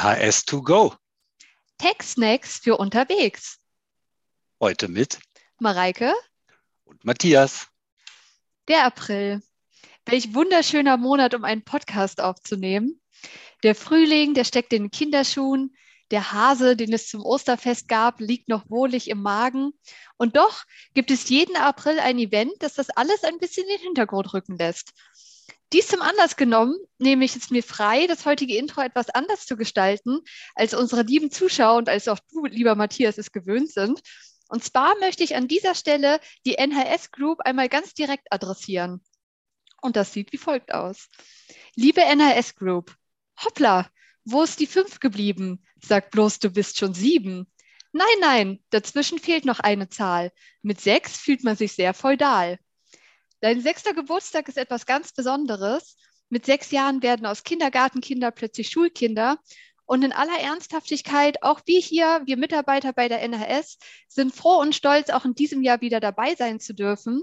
NHS to go. Tech-Snacks für unterwegs. Heute mit Mareike und Matthias. Der April. Welch wunderschöner Monat, um einen Podcast aufzunehmen. Der Frühling, der steckt in den Kinderschuhen. Der Hase, den es zum Osterfest gab, liegt noch wohlig im Magen. Und doch gibt es jeden April ein Event, das das alles ein bisschen in den Hintergrund rücken lässt. Dies zum Anlass genommen, nehme ich es mir frei, das heutige Intro etwas anders zu gestalten, als unsere lieben Zuschauer und als auch du, lieber Matthias, es gewöhnt sind. Und zwar möchte ich an dieser Stelle die NHS Group einmal ganz direkt adressieren. Und das sieht wie folgt aus. Liebe NHS Group, hoppla, wo ist die fünf geblieben? Sag bloß, du bist schon sieben. Nein, nein, dazwischen fehlt noch eine Zahl. Mit sechs fühlt man sich sehr feudal. Dein sechster Geburtstag ist etwas ganz Besonderes. Mit sechs Jahren werden aus Kindergartenkinder plötzlich Schulkinder. Und in aller Ernsthaftigkeit, auch wir hier, wir Mitarbeiter bei der NHS, sind froh und stolz, auch in diesem Jahr wieder dabei sein zu dürfen.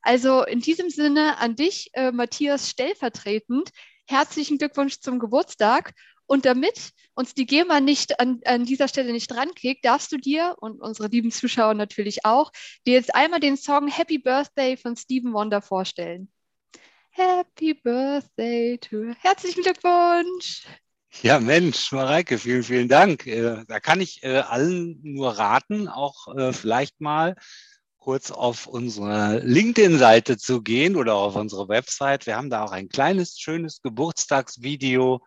Also in diesem Sinne an dich, äh, Matthias, stellvertretend. Herzlichen Glückwunsch zum Geburtstag und damit uns die GEMA nicht an, an dieser Stelle nicht dranklickt, darfst du dir und unsere lieben Zuschauer natürlich auch, dir jetzt einmal den Song Happy Birthday von Stephen Wonder vorstellen. Happy Birthday to. Herzlichen Glückwunsch! Ja, Mensch, Mareike, vielen, vielen Dank. Äh, da kann ich äh, allen nur raten, auch äh, vielleicht mal kurz auf unsere LinkedIn-Seite zu gehen oder auf unsere Website. Wir haben da auch ein kleines, schönes Geburtstagsvideo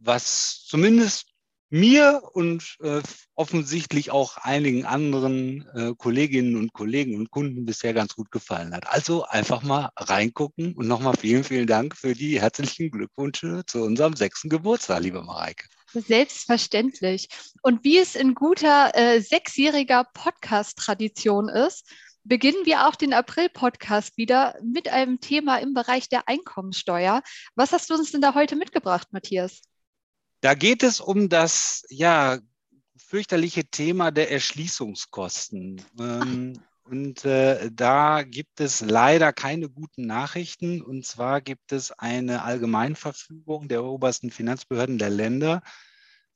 was zumindest mir und äh, offensichtlich auch einigen anderen äh, Kolleginnen und Kollegen und Kunden bisher ganz gut gefallen hat. Also einfach mal reingucken und nochmal vielen, vielen Dank für die herzlichen Glückwünsche zu unserem sechsten Geburtstag, liebe Mareike. Selbstverständlich. Und wie es in guter äh, sechsjähriger Podcast-Tradition ist, beginnen wir auch den April-Podcast wieder mit einem Thema im Bereich der Einkommensteuer. Was hast du uns denn da heute mitgebracht, Matthias? Da geht es um das ja fürchterliche Thema der Erschließungskosten. Ähm, und äh, da gibt es leider keine guten Nachrichten. Und zwar gibt es eine Allgemeinverfügung der obersten Finanzbehörden der Länder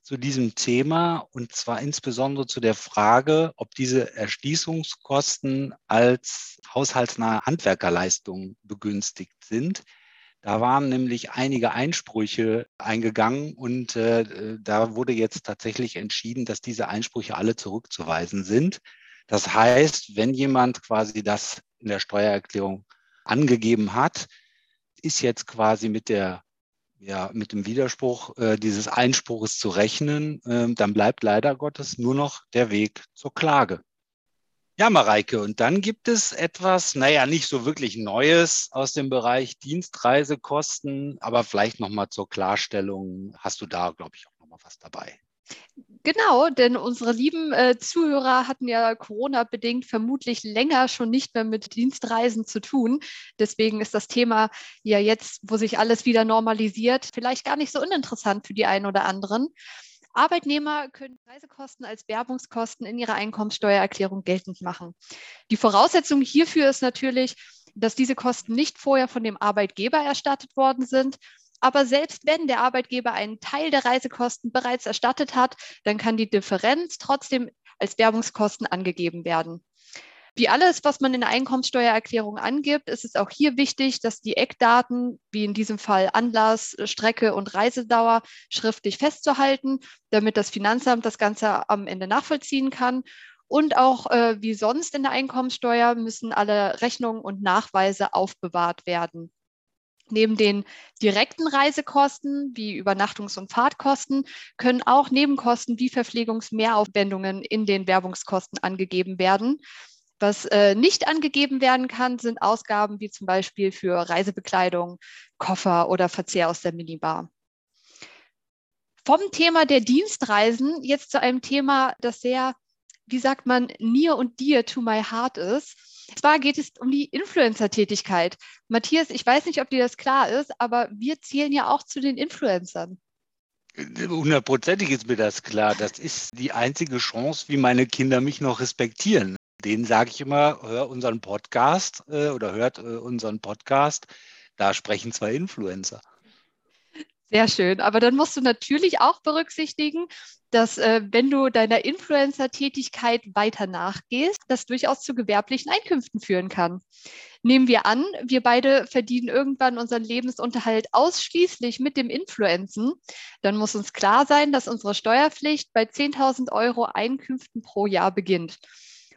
zu diesem Thema. Und zwar insbesondere zu der Frage, ob diese Erschließungskosten als haushaltsnahe Handwerkerleistungen begünstigt sind. Da waren nämlich einige Einsprüche eingegangen und äh, da wurde jetzt tatsächlich entschieden, dass diese Einsprüche alle zurückzuweisen sind. Das heißt, wenn jemand quasi das in der Steuererklärung angegeben hat, ist jetzt quasi mit der ja, mit dem Widerspruch äh, dieses Einspruches zu rechnen, äh, dann bleibt leider Gottes nur noch der Weg zur Klage. Ja, Mareike, und dann gibt es etwas, naja, nicht so wirklich Neues aus dem Bereich Dienstreisekosten, aber vielleicht nochmal zur Klarstellung, hast du da, glaube ich, auch nochmal was dabei? Genau, denn unsere lieben äh, Zuhörer hatten ja Corona-bedingt vermutlich länger schon nicht mehr mit Dienstreisen zu tun. Deswegen ist das Thema ja jetzt, wo sich alles wieder normalisiert, vielleicht gar nicht so uninteressant für die einen oder anderen. Arbeitnehmer können Reisekosten als Werbungskosten in ihrer Einkommensteuererklärung geltend machen. Die Voraussetzung hierfür ist natürlich, dass diese Kosten nicht vorher von dem Arbeitgeber erstattet worden sind. Aber selbst wenn der Arbeitgeber einen Teil der Reisekosten bereits erstattet hat, dann kann die Differenz trotzdem als Werbungskosten angegeben werden. Wie alles, was man in der Einkommenssteuererklärung angibt, ist es auch hier wichtig, dass die Eckdaten, wie in diesem Fall Anlass, Strecke und Reisedauer, schriftlich festzuhalten, damit das Finanzamt das Ganze am Ende nachvollziehen kann. Und auch äh, wie sonst in der Einkommenssteuer müssen alle Rechnungen und Nachweise aufbewahrt werden. Neben den direkten Reisekosten wie Übernachtungs- und Fahrtkosten können auch Nebenkosten wie Verpflegungsmehraufwendungen in den Werbungskosten angegeben werden. Was äh, nicht angegeben werden kann, sind Ausgaben wie zum Beispiel für Reisebekleidung, Koffer oder Verzehr aus der Minibar. Vom Thema der Dienstreisen jetzt zu einem Thema, das sehr, wie sagt man, near und dear to my heart ist. Und zwar geht es um die Influencer-Tätigkeit. Matthias, ich weiß nicht, ob dir das klar ist, aber wir zählen ja auch zu den Influencern. Hundertprozentig ist mir das klar. Das ist die einzige Chance, wie meine Kinder mich noch respektieren denen sage ich immer, hör unseren Podcast äh, oder hört äh, unseren Podcast. Da sprechen zwei Influencer. Sehr schön. Aber dann musst du natürlich auch berücksichtigen, dass äh, wenn du deiner Influencer-Tätigkeit weiter nachgehst, das durchaus zu gewerblichen Einkünften führen kann. Nehmen wir an, wir beide verdienen irgendwann unseren Lebensunterhalt ausschließlich mit dem Influenzen, dann muss uns klar sein, dass unsere Steuerpflicht bei 10.000 Euro Einkünften pro Jahr beginnt.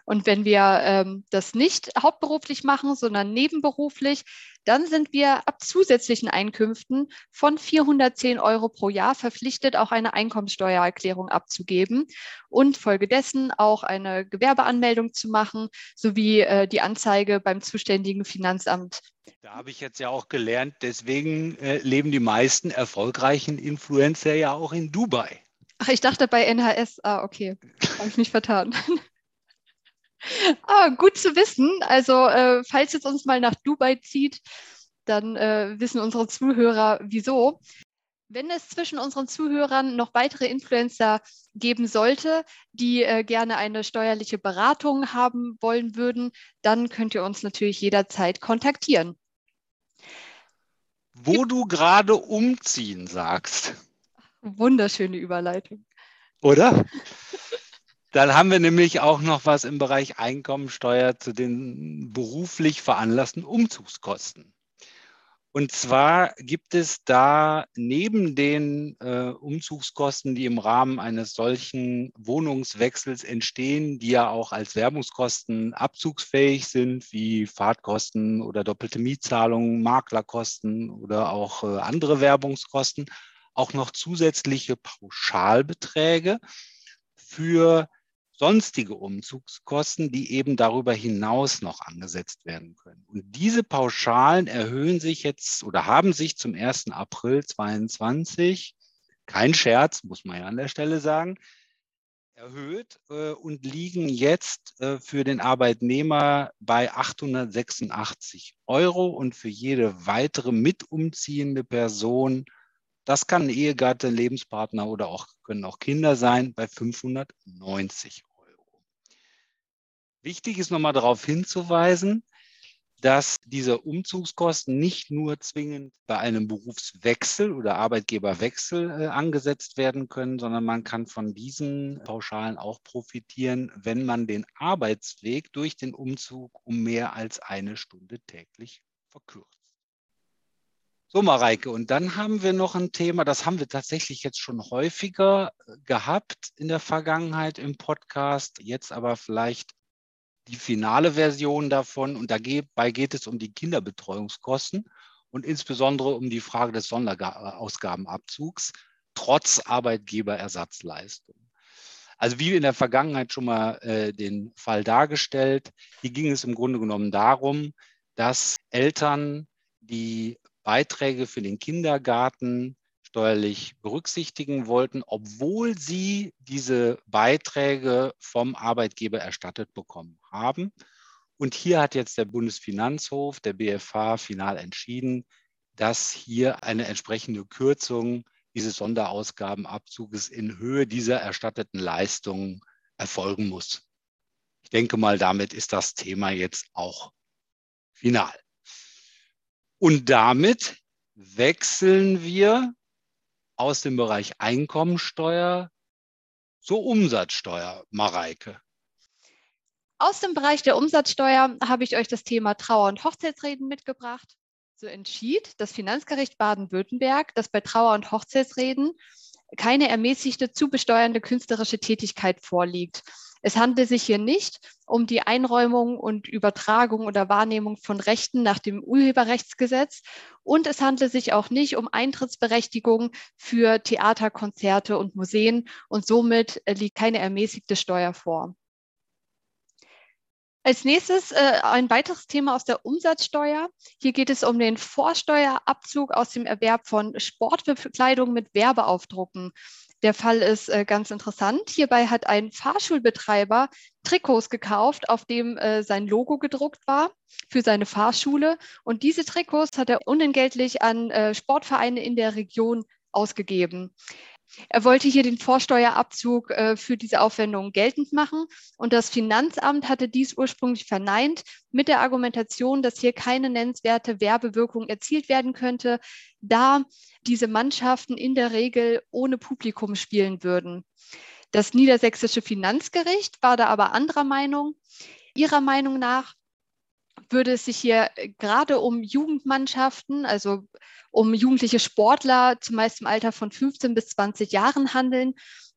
Und wenn wir ähm, das nicht hauptberuflich machen, sondern nebenberuflich, dann sind wir ab zusätzlichen Einkünften von 410 Euro pro Jahr verpflichtet, auch eine Einkommensteuererklärung abzugeben und folgedessen auch eine Gewerbeanmeldung zu machen, sowie äh, die Anzeige beim zuständigen Finanzamt. Da habe ich jetzt ja auch gelernt, deswegen äh, leben die meisten erfolgreichen Influencer ja auch in Dubai. Ach, ich dachte bei NHS. Ah, okay. Habe ich mich vertan. Ah, gut zu wissen. Also, äh, falls es uns mal nach Dubai zieht, dann äh, wissen unsere Zuhörer wieso. Wenn es zwischen unseren Zuhörern noch weitere Influencer geben sollte, die äh, gerne eine steuerliche Beratung haben wollen würden, dann könnt ihr uns natürlich jederzeit kontaktieren. Wo du gerade umziehen sagst. Wunderschöne Überleitung. Oder? Dann haben wir nämlich auch noch was im Bereich Einkommensteuer zu den beruflich veranlassten Umzugskosten. Und zwar gibt es da neben den äh, Umzugskosten, die im Rahmen eines solchen Wohnungswechsels entstehen, die ja auch als Werbungskosten abzugsfähig sind, wie Fahrtkosten oder doppelte Mietzahlungen, Maklerkosten oder auch äh, andere Werbungskosten, auch noch zusätzliche Pauschalbeträge für sonstige Umzugskosten, die eben darüber hinaus noch angesetzt werden können. Und diese Pauschalen erhöhen sich jetzt oder haben sich zum 1. April 2022, kein Scherz, muss man ja an der Stelle sagen, erhöht äh, und liegen jetzt äh, für den Arbeitnehmer bei 886 Euro und für jede weitere mitumziehende Person das kann Ehegatte, Lebenspartner oder auch, können auch Kinder sein bei 590 Euro. Wichtig ist nochmal darauf hinzuweisen, dass diese Umzugskosten nicht nur zwingend bei einem Berufswechsel oder Arbeitgeberwechsel äh, angesetzt werden können, sondern man kann von diesen Pauschalen auch profitieren, wenn man den Arbeitsweg durch den Umzug um mehr als eine Stunde täglich verkürzt. So, Mareike, und dann haben wir noch ein Thema, das haben wir tatsächlich jetzt schon häufiger äh, gehabt in der Vergangenheit im Podcast, jetzt aber vielleicht die finale Version davon. Und dabei geht es um die Kinderbetreuungskosten und insbesondere um die Frage des Sonderausgabenabzugs trotz Arbeitgeberersatzleistung. Also wie in der Vergangenheit schon mal äh, den Fall dargestellt, hier ging es im Grunde genommen darum, dass Eltern, die Beiträge für den Kindergarten steuerlich berücksichtigen wollten, obwohl sie diese Beiträge vom Arbeitgeber erstattet bekommen haben. Und hier hat jetzt der Bundesfinanzhof, der BFH, final entschieden, dass hier eine entsprechende Kürzung dieses Sonderausgabenabzuges in Höhe dieser erstatteten Leistungen erfolgen muss. Ich denke mal, damit ist das Thema jetzt auch final. Und damit wechseln wir aus dem Bereich Einkommensteuer zur Umsatzsteuer, Mareike. Aus dem Bereich der Umsatzsteuer habe ich euch das Thema Trauer- und Hochzeitsreden mitgebracht. So entschied das Finanzgericht Baden-Württemberg, dass bei Trauer- und Hochzeitsreden keine ermäßigte zu besteuernde künstlerische Tätigkeit vorliegt. Es handelt sich hier nicht um die Einräumung und Übertragung oder Wahrnehmung von Rechten nach dem Urheberrechtsgesetz und es handelt sich auch nicht um Eintrittsberechtigung für Theater, Konzerte und Museen und somit liegt keine ermäßigte Steuer vor. Als nächstes äh, ein weiteres Thema aus der Umsatzsteuer. Hier geht es um den Vorsteuerabzug aus dem Erwerb von Sportbekleidung mit Werbeaufdrucken. Der Fall ist äh, ganz interessant. Hierbei hat ein Fahrschulbetreiber Trikots gekauft, auf dem äh, sein Logo gedruckt war für seine Fahrschule. Und diese Trikots hat er unentgeltlich an äh, Sportvereine in der Region ausgegeben. Er wollte hier den Vorsteuerabzug äh, für diese Aufwendungen geltend machen und das Finanzamt hatte dies ursprünglich verneint mit der Argumentation, dass hier keine nennenswerte Werbewirkung erzielt werden könnte, da diese Mannschaften in der Regel ohne Publikum spielen würden. Das niedersächsische Finanzgericht war da aber anderer Meinung. Ihrer Meinung nach würde es sich hier äh, gerade um Jugendmannschaften, also um jugendliche Sportler, zumeist im Alter von 15 bis 20 Jahren handeln,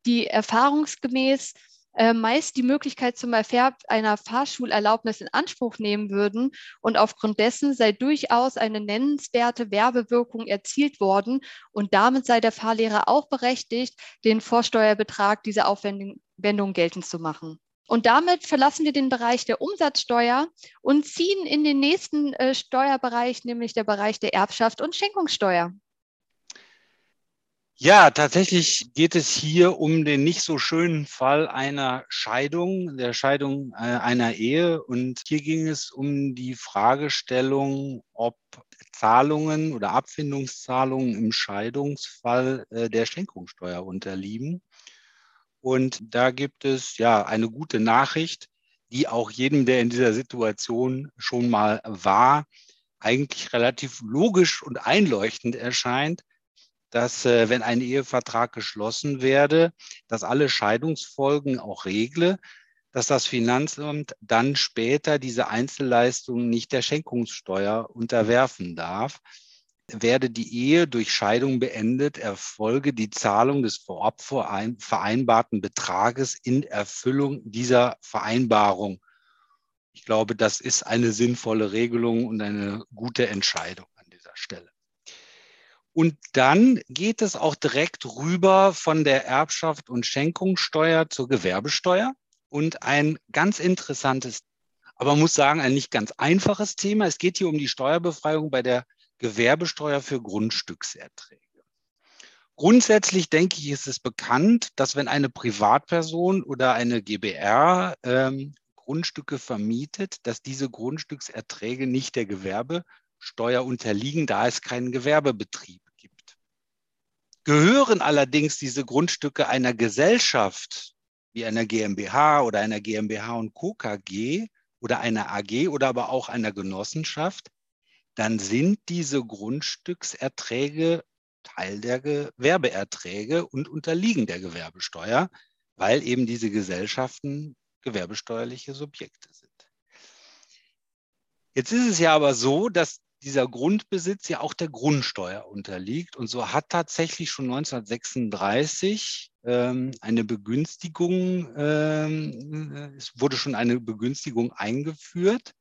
die erfahrungsgemäß äh, meist die Möglichkeit zum Erwerb einer Fahrschulerlaubnis in Anspruch nehmen würden und aufgrund dessen sei durchaus eine nennenswerte Werbewirkung erzielt worden und damit sei der Fahrlehrer auch berechtigt, den Vorsteuerbetrag dieser Aufwendung geltend zu machen. Und damit verlassen wir den Bereich der Umsatzsteuer und ziehen in den nächsten äh, Steuerbereich, nämlich der Bereich der Erbschaft und Schenkungssteuer. Ja, tatsächlich geht es hier um den nicht so schönen Fall einer Scheidung, der Scheidung äh, einer Ehe. Und hier ging es um die Fragestellung, ob Zahlungen oder Abfindungszahlungen im Scheidungsfall äh, der Schenkungssteuer unterliegen. Und da gibt es ja eine gute Nachricht, die auch jedem, der in dieser Situation schon mal war, eigentlich relativ logisch und einleuchtend erscheint, dass äh, wenn ein Ehevertrag geschlossen werde, dass alle Scheidungsfolgen auch regle, dass das Finanzamt dann später diese Einzelleistungen nicht der Schenkungssteuer unterwerfen darf werde die Ehe durch Scheidung beendet, erfolge die Zahlung des vorab vereinbarten Betrages in Erfüllung dieser Vereinbarung. Ich glaube, das ist eine sinnvolle Regelung und eine gute Entscheidung an dieser Stelle. Und dann geht es auch direkt rüber von der Erbschaft und Schenkungssteuer zur Gewerbesteuer. Und ein ganz interessantes, aber muss sagen, ein nicht ganz einfaches Thema. Es geht hier um die Steuerbefreiung bei der Gewerbesteuer für Grundstückserträge. Grundsätzlich denke ich, ist es bekannt, dass wenn eine Privatperson oder eine GBR ähm, Grundstücke vermietet, dass diese Grundstückserträge nicht der Gewerbesteuer unterliegen, da es keinen Gewerbebetrieb gibt. Gehören allerdings diese Grundstücke einer Gesellschaft wie einer GmbH oder einer GmbH und Co. Oder einer AG oder aber auch einer Genossenschaft, dann sind diese Grundstückserträge Teil der Gewerbeerträge und unterliegen der Gewerbesteuer, weil eben diese Gesellschaften gewerbesteuerliche Subjekte sind. Jetzt ist es ja aber so, dass dieser Grundbesitz ja auch der Grundsteuer unterliegt. Und so hat tatsächlich schon 1936 ähm, eine Begünstigung, ähm, es wurde schon eine Begünstigung eingeführt,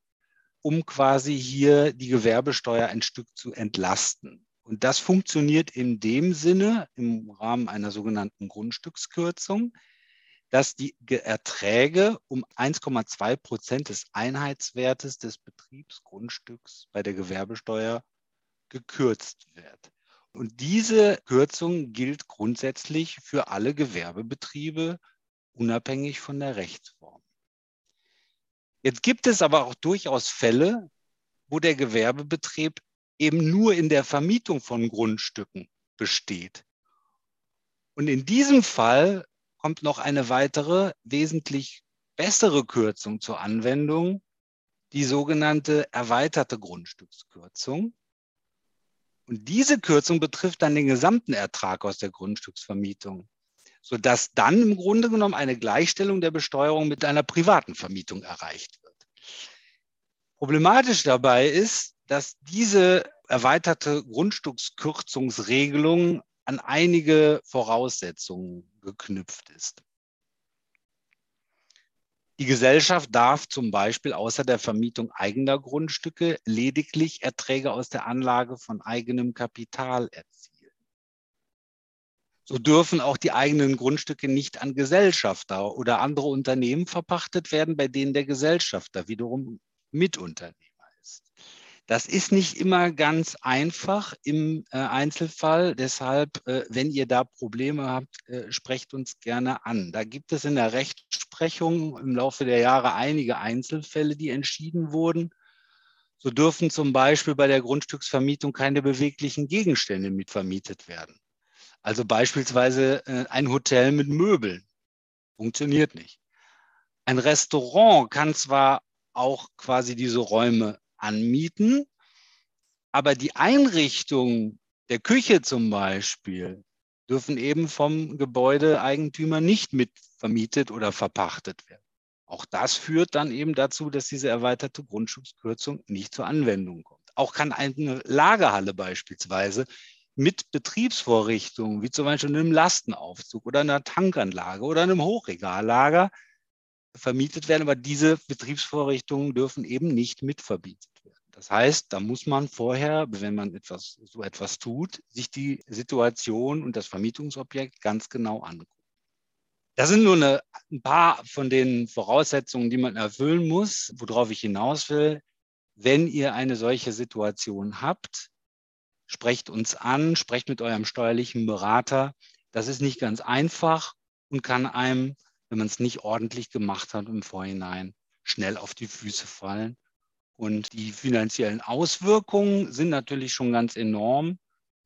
um quasi hier die Gewerbesteuer ein Stück zu entlasten. Und das funktioniert in dem Sinne im Rahmen einer sogenannten Grundstückskürzung, dass die Erträge um 1,2 Prozent des Einheitswertes des Betriebsgrundstücks bei der Gewerbesteuer gekürzt wird. Und diese Kürzung gilt grundsätzlich für alle Gewerbebetriebe, unabhängig von der Rechtsform. Jetzt gibt es aber auch durchaus Fälle, wo der Gewerbebetrieb eben nur in der Vermietung von Grundstücken besteht. Und in diesem Fall kommt noch eine weitere, wesentlich bessere Kürzung zur Anwendung, die sogenannte erweiterte Grundstückskürzung. Und diese Kürzung betrifft dann den gesamten Ertrag aus der Grundstücksvermietung sodass dann im Grunde genommen eine Gleichstellung der Besteuerung mit einer privaten Vermietung erreicht wird. Problematisch dabei ist, dass diese erweiterte Grundstückskürzungsregelung an einige Voraussetzungen geknüpft ist. Die Gesellschaft darf zum Beispiel außer der Vermietung eigener Grundstücke lediglich Erträge aus der Anlage von eigenem Kapital erzielen. So dürfen auch die eigenen Grundstücke nicht an Gesellschafter oder andere Unternehmen verpachtet werden, bei denen der Gesellschafter wiederum Mitunternehmer ist. Das ist nicht immer ganz einfach im äh, Einzelfall. Deshalb, äh, wenn ihr da Probleme habt, äh, sprecht uns gerne an. Da gibt es in der Rechtsprechung im Laufe der Jahre einige Einzelfälle, die entschieden wurden. So dürfen zum Beispiel bei der Grundstücksvermietung keine beweglichen Gegenstände mitvermietet werden. Also beispielsweise äh, ein Hotel mit Möbeln. Funktioniert nicht. Ein Restaurant kann zwar auch quasi diese Räume anmieten, aber die Einrichtung der Küche zum Beispiel dürfen eben vom Gebäudeeigentümer nicht mit vermietet oder verpachtet werden. Auch das führt dann eben dazu, dass diese erweiterte Grundschutzkürzung nicht zur Anwendung kommt. Auch kann eine Lagerhalle beispielsweise mit Betriebsvorrichtungen, wie zum Beispiel einem Lastenaufzug oder einer Tankanlage oder einem Hochregallager vermietet werden, aber diese Betriebsvorrichtungen dürfen eben nicht mitvermietet werden. Das heißt, da muss man vorher, wenn man etwas, so etwas tut, sich die Situation und das Vermietungsobjekt ganz genau angucken. Das sind nur eine, ein paar von den Voraussetzungen, die man erfüllen muss, worauf ich hinaus will. Wenn ihr eine solche Situation habt, sprecht uns an, sprecht mit eurem steuerlichen Berater. Das ist nicht ganz einfach und kann einem, wenn man es nicht ordentlich gemacht hat im Vorhinein, schnell auf die Füße fallen. Und die finanziellen Auswirkungen sind natürlich schon ganz enorm.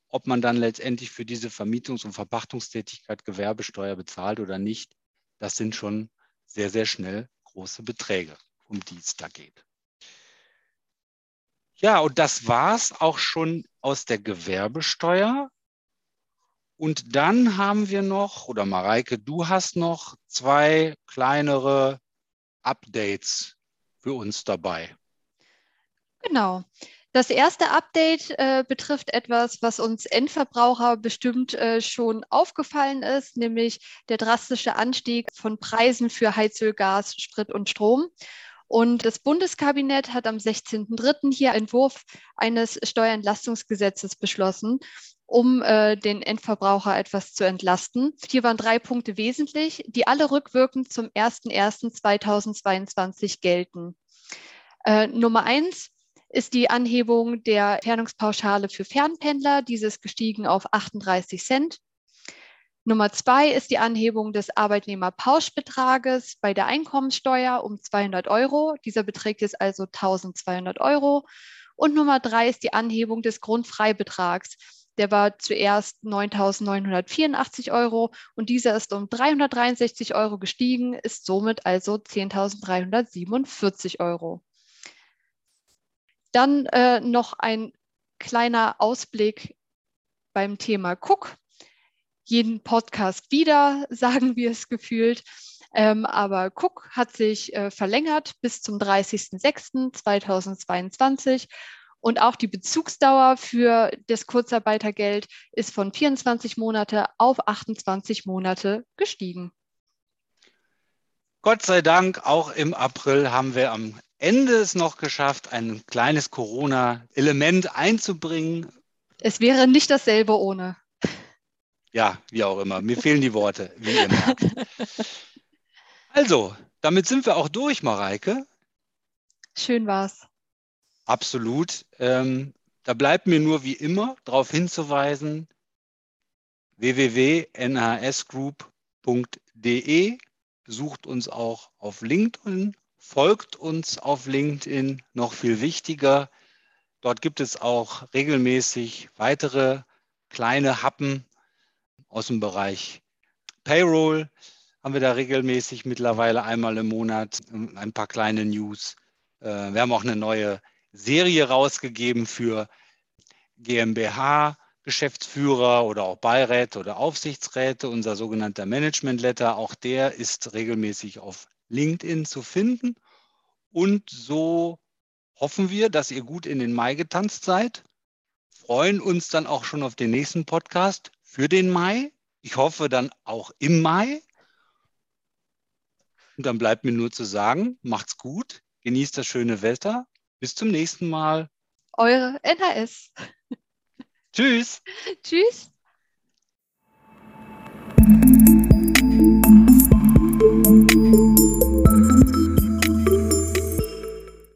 Ob man dann letztendlich für diese Vermietungs- und Verpachtungstätigkeit Gewerbesteuer bezahlt oder nicht, das sind schon sehr, sehr schnell große Beträge, um die es da geht. Ja, und das war es auch schon aus der Gewerbesteuer. Und dann haben wir noch, oder Mareike, du hast noch zwei kleinere Updates für uns dabei. Genau. Das erste Update äh, betrifft etwas, was uns Endverbraucher bestimmt äh, schon aufgefallen ist, nämlich der drastische Anstieg von Preisen für Heizöl, Gas, Sprit und Strom. Und das Bundeskabinett hat am 16.03. hier Entwurf eines Steuerentlastungsgesetzes beschlossen, um äh, den Endverbraucher etwas zu entlasten. Hier waren drei Punkte wesentlich, die alle rückwirkend zum 01.01.2022 gelten. Äh, Nummer eins, ist die Anhebung der Fernungspauschale für Fernpendler. Dieses gestiegen auf 38 Cent. Nummer zwei ist die Anhebung des Arbeitnehmerpauschbetrages bei der Einkommensteuer um 200 Euro. Dieser beträgt jetzt also 1200 Euro. Und Nummer drei ist die Anhebung des Grundfreibetrags. Der war zuerst 9.984 Euro und dieser ist um 363 Euro gestiegen, ist somit also 10.347 Euro. Dann äh, noch ein kleiner Ausblick beim Thema Cook. Jeden Podcast wieder, sagen wir es gefühlt. Ähm, aber Cook hat sich äh, verlängert bis zum 30.06.2022 und auch die Bezugsdauer für das Kurzarbeitergeld ist von 24 Monate auf 28 Monate gestiegen. Gott sei Dank, auch im April haben wir am Ende es noch geschafft, ein kleines Corona-Element einzubringen. Es wäre nicht dasselbe ohne. Ja, wie auch immer. Mir fehlen die Worte, wie ihr merkt. Also, damit sind wir auch durch, Mareike. Schön war's. Absolut. Ähm, da bleibt mir nur wie immer darauf hinzuweisen, www.nhsgroup.de. Sucht uns auch auf LinkedIn folgt uns auf LinkedIn, noch viel wichtiger. Dort gibt es auch regelmäßig weitere kleine Happen aus dem Bereich Payroll. Haben wir da regelmäßig mittlerweile einmal im Monat ein paar kleine News. Äh, wir haben auch eine neue Serie rausgegeben für GmbH, Geschäftsführer oder auch Beiräte oder Aufsichtsräte, unser sogenannter Management Letter. Auch der ist regelmäßig auf LinkedIn zu finden. Und so hoffen wir, dass ihr gut in den Mai getanzt seid. Freuen uns dann auch schon auf den nächsten Podcast für den Mai. Ich hoffe dann auch im Mai. Und dann bleibt mir nur zu sagen, macht's gut, genießt das schöne Wetter. Bis zum nächsten Mal. Eure NHS. Tschüss. Tschüss.